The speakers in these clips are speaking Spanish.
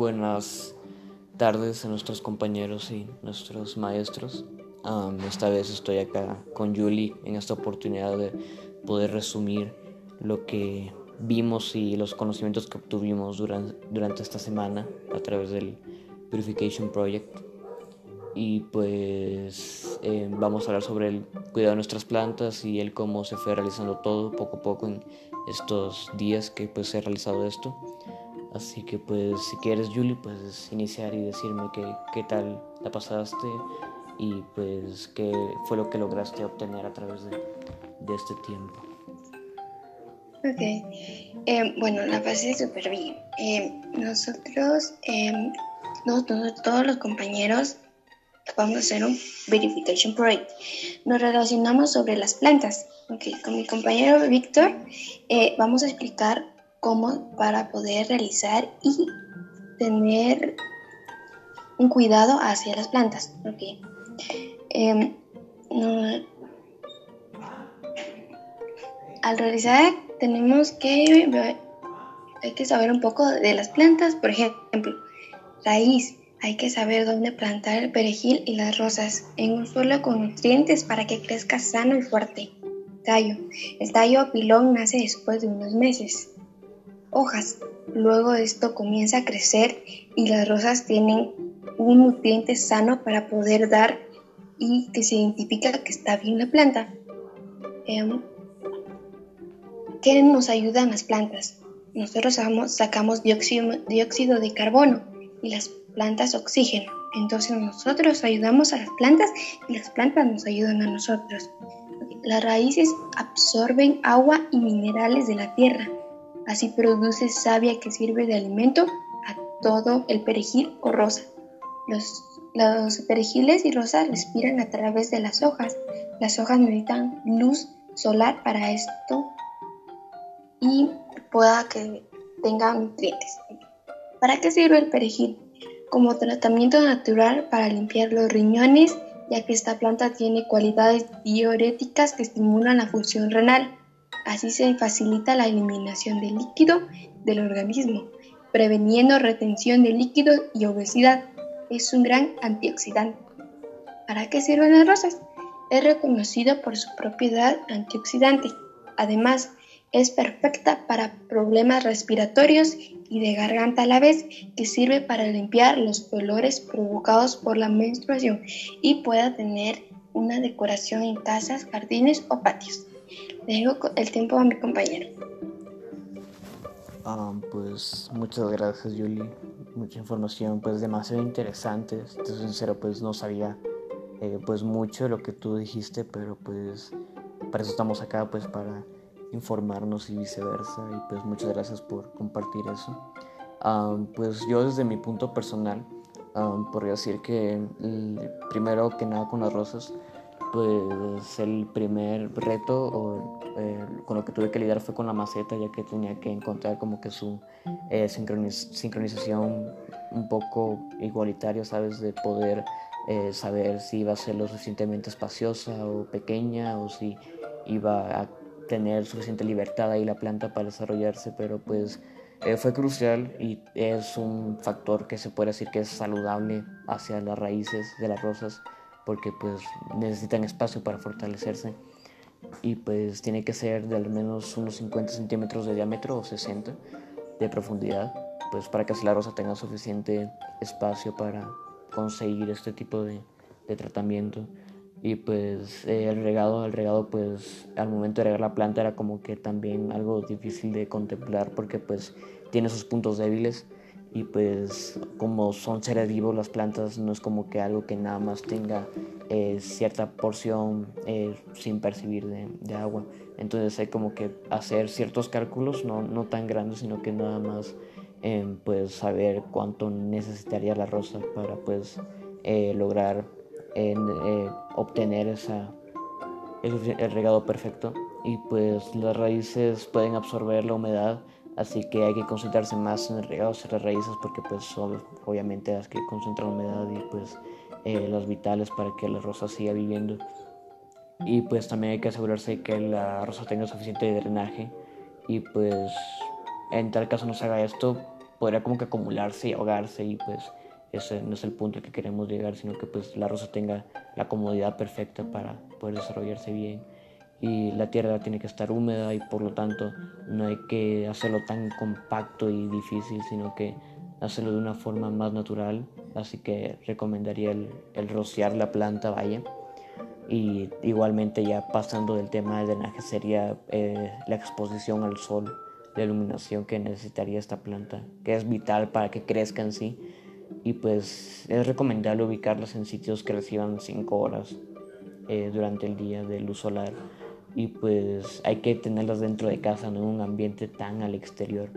buenas tardes a nuestros compañeros y nuestros maestros. esta vez estoy acá con Julie en esta oportunidad de poder resumir lo que vimos y los conocimientos que obtuvimos durante, durante esta semana a través del Purification Project. Y pues eh, vamos a hablar sobre el cuidado de nuestras plantas y el cómo se fue realizando todo poco a poco en estos días que pues he realizado esto. Así que pues si quieres Julie, pues iniciar y decirme qué, qué tal la pasaste y pues qué fue lo que lograste obtener a través de, de este tiempo. Ok, eh, bueno, la pasé súper bien. Eh, nosotros, eh, todos los compañeros, vamos a hacer un verification project. Nos relacionamos sobre las plantas. Okay, con mi compañero Víctor vamos a explicar cómo para poder realizar y tener un cuidado hacia las plantas. Okay. Em, al realizar tenemos que, hay que saber un poco de las plantas, por ejemplo, raíz. Hay que saber dónde plantar el perejil y las rosas en un suelo con nutrientes para que crezca sano y fuerte. Tallo. El tallo pilón nace después de unos meses hojas. Luego esto comienza a crecer y las rosas tienen un nutriente sano para poder dar y que se identifica que está bien la planta. Em, ¿Qué nos ayudan las plantas? Nosotros sacamos, dióxido, dióxido de carbono y las plantas oxígeno. Entonces nosotros ayudamos a las plantas y las plantas nos ayudan a nosotros. Las raíces absorben agua y minerales de la tierra Así produce savia que sirve de alimento a todo el perejil o rosa. Los, perejiles y rosas respiran a través de las hojas. Las hojas necesitan luz solar para esto y pueda que tengan nutrientes. ¿Para qué sirve el perejil? Como tratamiento natural para limpiar los riñones, ya que esta planta tiene cualidades diuréticas que estimulan la función renal. Así se facilita la eliminación del líquido del organismo, preveniendo retención de líquido y obesidad. Es un gran antioxidante. ¿Para qué sirven las rosas? Es reconocido por su propiedad antioxidante. Además, es perfecta para problemas respiratorios y de garganta a la vez, que sirve para limpiar los dolores provocados por la menstruación y pueda tener una decoración en casas, jardines o patios. Dejo el tiempo a mi compañero. Ah, pues muchas gracias, Julie. Mucha información, pues demasiado interesante. Estoy sincero, pues no sabía eh, pues mucho de lo que tú dijiste, pero pues para eso estamos acá, pues para informarnos y viceversa. Y pues muchas gracias por compartir eso. Ah, pues yo desde mi punto personal, um, podría decir que primero que nada con las rosas, pues el primer reto eh, con lo que tuve que lidiar fue con la maceta, ya que tenía que encontrar como que su eh, sincronización un poco igualitaria, ¿sabes? De poder eh, saber si iba a ser lo suficientemente espaciosa o pequeña o si iba a tener suficiente libertad ahí la planta para desarrollarse, pero pues fue crucial y es un factor que se puede decir que es saludable hacia las raíces de las rosas porque pues necesitan espacio para fortalecerse. Y pues tiene que ser de al menos unos 50 centímetros de diámetro o 60 de profundidad pues para que la rosa tenga suficiente espacio para conseguir este tipo de, de tratamiento. Y pues el regado el regado pues al momento de regar la planta era como que también algo difícil de contemplar porque pues tiene sus puntos débiles y pues como son seres vivos las plantas no es como que algo que nada más tenga eh, cierta porción eh, sin percibir de, agua. Entonces hay como que hacer ciertos cálculos no, no tan grandes sino que nada más eh, pues saber cuánto necesitaría la rosa para pues lograr obtener esa el regado perfecto. Y pues las raíces pueden absorber la humedad así que hay que concentrarse más en el regado de raíces porque pues obviamente las que concentran humedad y pues eh, las vitales para que la rosa siga viviendo. Y pues también hay que asegurarse que la rosa tenga suficiente drenaje y pues en tal caso no se haga esto podría como que acumularse y ahogarse y pues ese no es el punto al que queremos llegar, sino que pues la rosa tenga la comodidad perfecta para poder desarrollarse bien y la tierra tiene que estar húmeda y por lo tanto no hay que hacerlo tan compacto y difícil, sino que hacerlo de una forma más natural. Así que recomendaría el, rociar la planta, vaya. Y igualmente ya pasando del tema del drenaje sería eh, la exposición al sol, la iluminación que necesitaría esta planta, que es vital para que crezca en sí. Y pues es recomendable ubicarlas en sitios que reciban 5 horas eh, durante el día de luz solar y pues hay que tenerlas dentro de casa, no en un ambiente tan al exterior.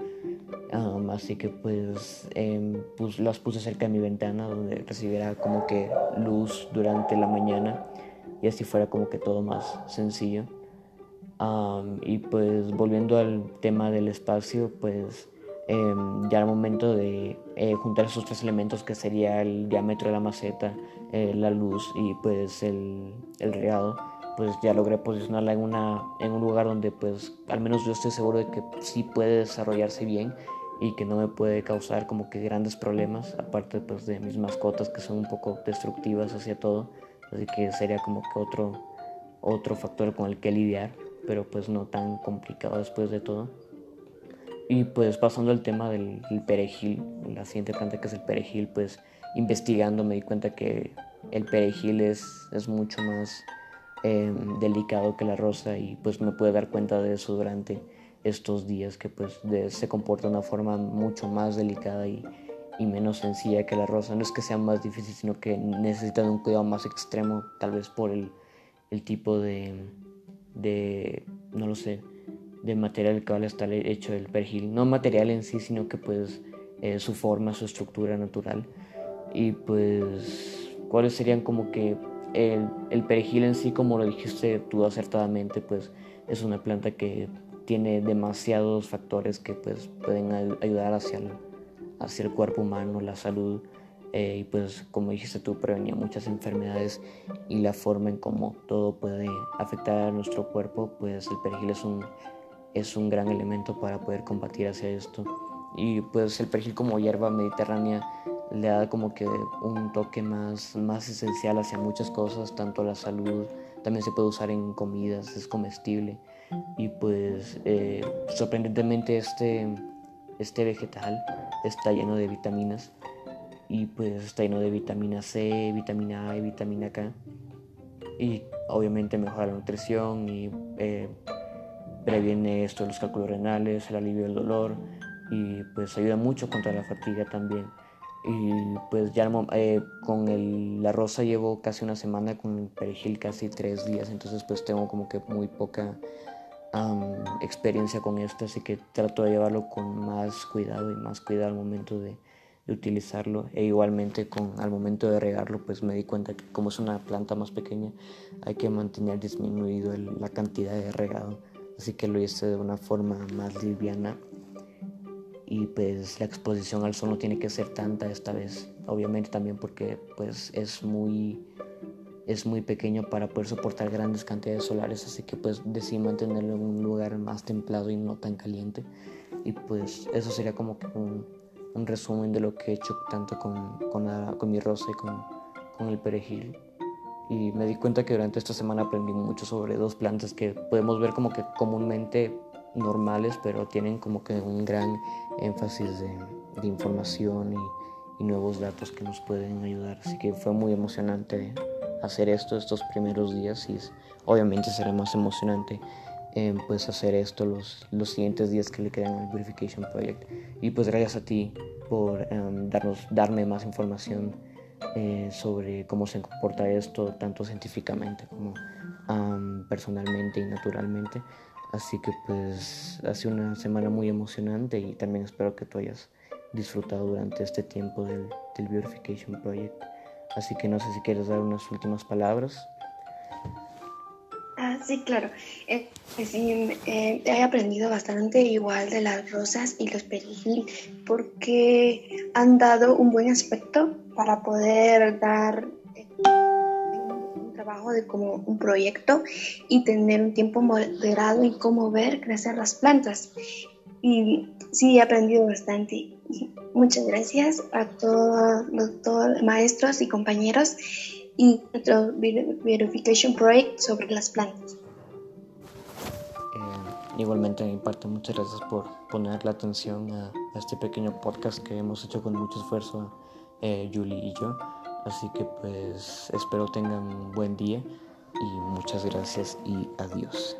así que pues, em, pues, las puse cerca de mi ventana donde recibiera como que luz durante la mañana y así fuera como que todo más sencillo. y pues volviendo al tema del espacio, pues em, ya al momento de eh, juntar esos tres elementos que sería el diámetro de la maceta, eh, la luz y pues el, el regado pues ya logré posicionarla en, una, en un lugar donde pues al menos yo estoy seguro de que sí puede desarrollarse bien y que no me puede causar como que grandes problemas, aparte pues de mis mascotas que son un poco destructivas hacia todo, así que sería como que otro, otro factor con el que lidiar, pero pues no tan complicado después de todo. Y pues pasando al tema del, perejil, la siguiente planta que es el perejil, pues investigando me di cuenta que el perejil es, es mucho más Em, delicado que la rosa y pues me pude dar cuenta de eso durante estos días que pues se comporta de una forma mucho más delicada y, y, menos sencilla que la rosa. No es que sea más difícil, sino que necesitan un cuidado más extremo, tal vez por el, el tipo de, de, no lo sé, de material que va a estar hecho el perejil. No material en sí, sino que pues eh, su forma, su estructura natural. Y pues, ¿cuáles serían como que el, perejil en sí, como lo dijiste tú acertadamente, pues es una planta que tiene demasiados factores que pues pueden ayudar hacia el, hacia el cuerpo humano, la salud eh, y pues como dijiste tú prevenía muchas enfermedades y la forma en cómo todo puede afectar a nuestro cuerpo, pues el perejil es un, es un gran elemento para poder combatir hacia esto. Y pues el perejil como hierba mediterránea le da como que un toque más, más esencial hacia muchas cosas, tanto la salud, también se puede usar en comidas, es comestible. Y pues eh, sorprendentemente este, este vegetal está lleno de vitaminas. Y pues está lleno de vitamina C, vitamina A y vitamina K. Y obviamente mejora la nutrición y eh, previene esto los cálculos renales, el alivio del dolor. Y pues ayuda mucho contra la fatiga también. Y pues ya eh, con la rosa llevo casi una semana, con el perejil casi tres días, entonces pues tengo como que muy poca experiencia con esto, así que trato de llevarlo con más cuidado y más cuidado al momento de, utilizarlo. E igualmente con, al momento de regarlo pues me di cuenta que como es una planta más pequeña hay que mantener disminuido la cantidad de regado, así que lo hice de una forma más liviana y pues la exposición al sol no tiene que ser tanta esta vez. Obviamente también porque pues es muy es muy pequeño para poder soportar grandes cantidades solares así que pues decidí mantenerlo en un lugar más templado y no tan caliente. Y pues eso sería como que un, un resumen de lo que he hecho tanto con, con, con mi rosa y con, con el perejil. Y me di cuenta que durante esta semana aprendí mucho sobre dos plantas que podemos ver como que comúnmente normales, pero tienen como que un gran énfasis de, información y, nuevos datos que nos pueden ayudar. Así que fue muy emocionante hacer esto estos primeros días y obviamente será más emocionante eh, pues hacer esto los, los siguientes días que le quedan al Verification Project. Y pues gracias a ti por em, darnos, darme más información eh, sobre cómo se comporta esto, tanto científicamente como personalmente y naturalmente. Así que pues ha sido una semana muy emocionante y también espero que tú hayas disfrutado durante este tiempo del, del Beautification Project. Así que no sé si quieres dar unas últimas palabras. Ah, sí, claro. Eh, pues sí, eh, he aprendido bastante igual de las rosas y los perejil porque han dado un buen aspecto para poder dar trabajo de como un proyecto y tener un tiempo moderado y cómo ver crecer las plantas. Y sí, he aprendido bastante. muchas gracias a todos los maestros y compañeros y nuestro Verification Project sobre las plantas. Eh, igualmente, en parte, muchas gracias por poner la atención a, este pequeño podcast que hemos hecho con mucho esfuerzo, eh, Julie y yo. Así que, pues, espero tengan un buen día y muchas gracias y adiós.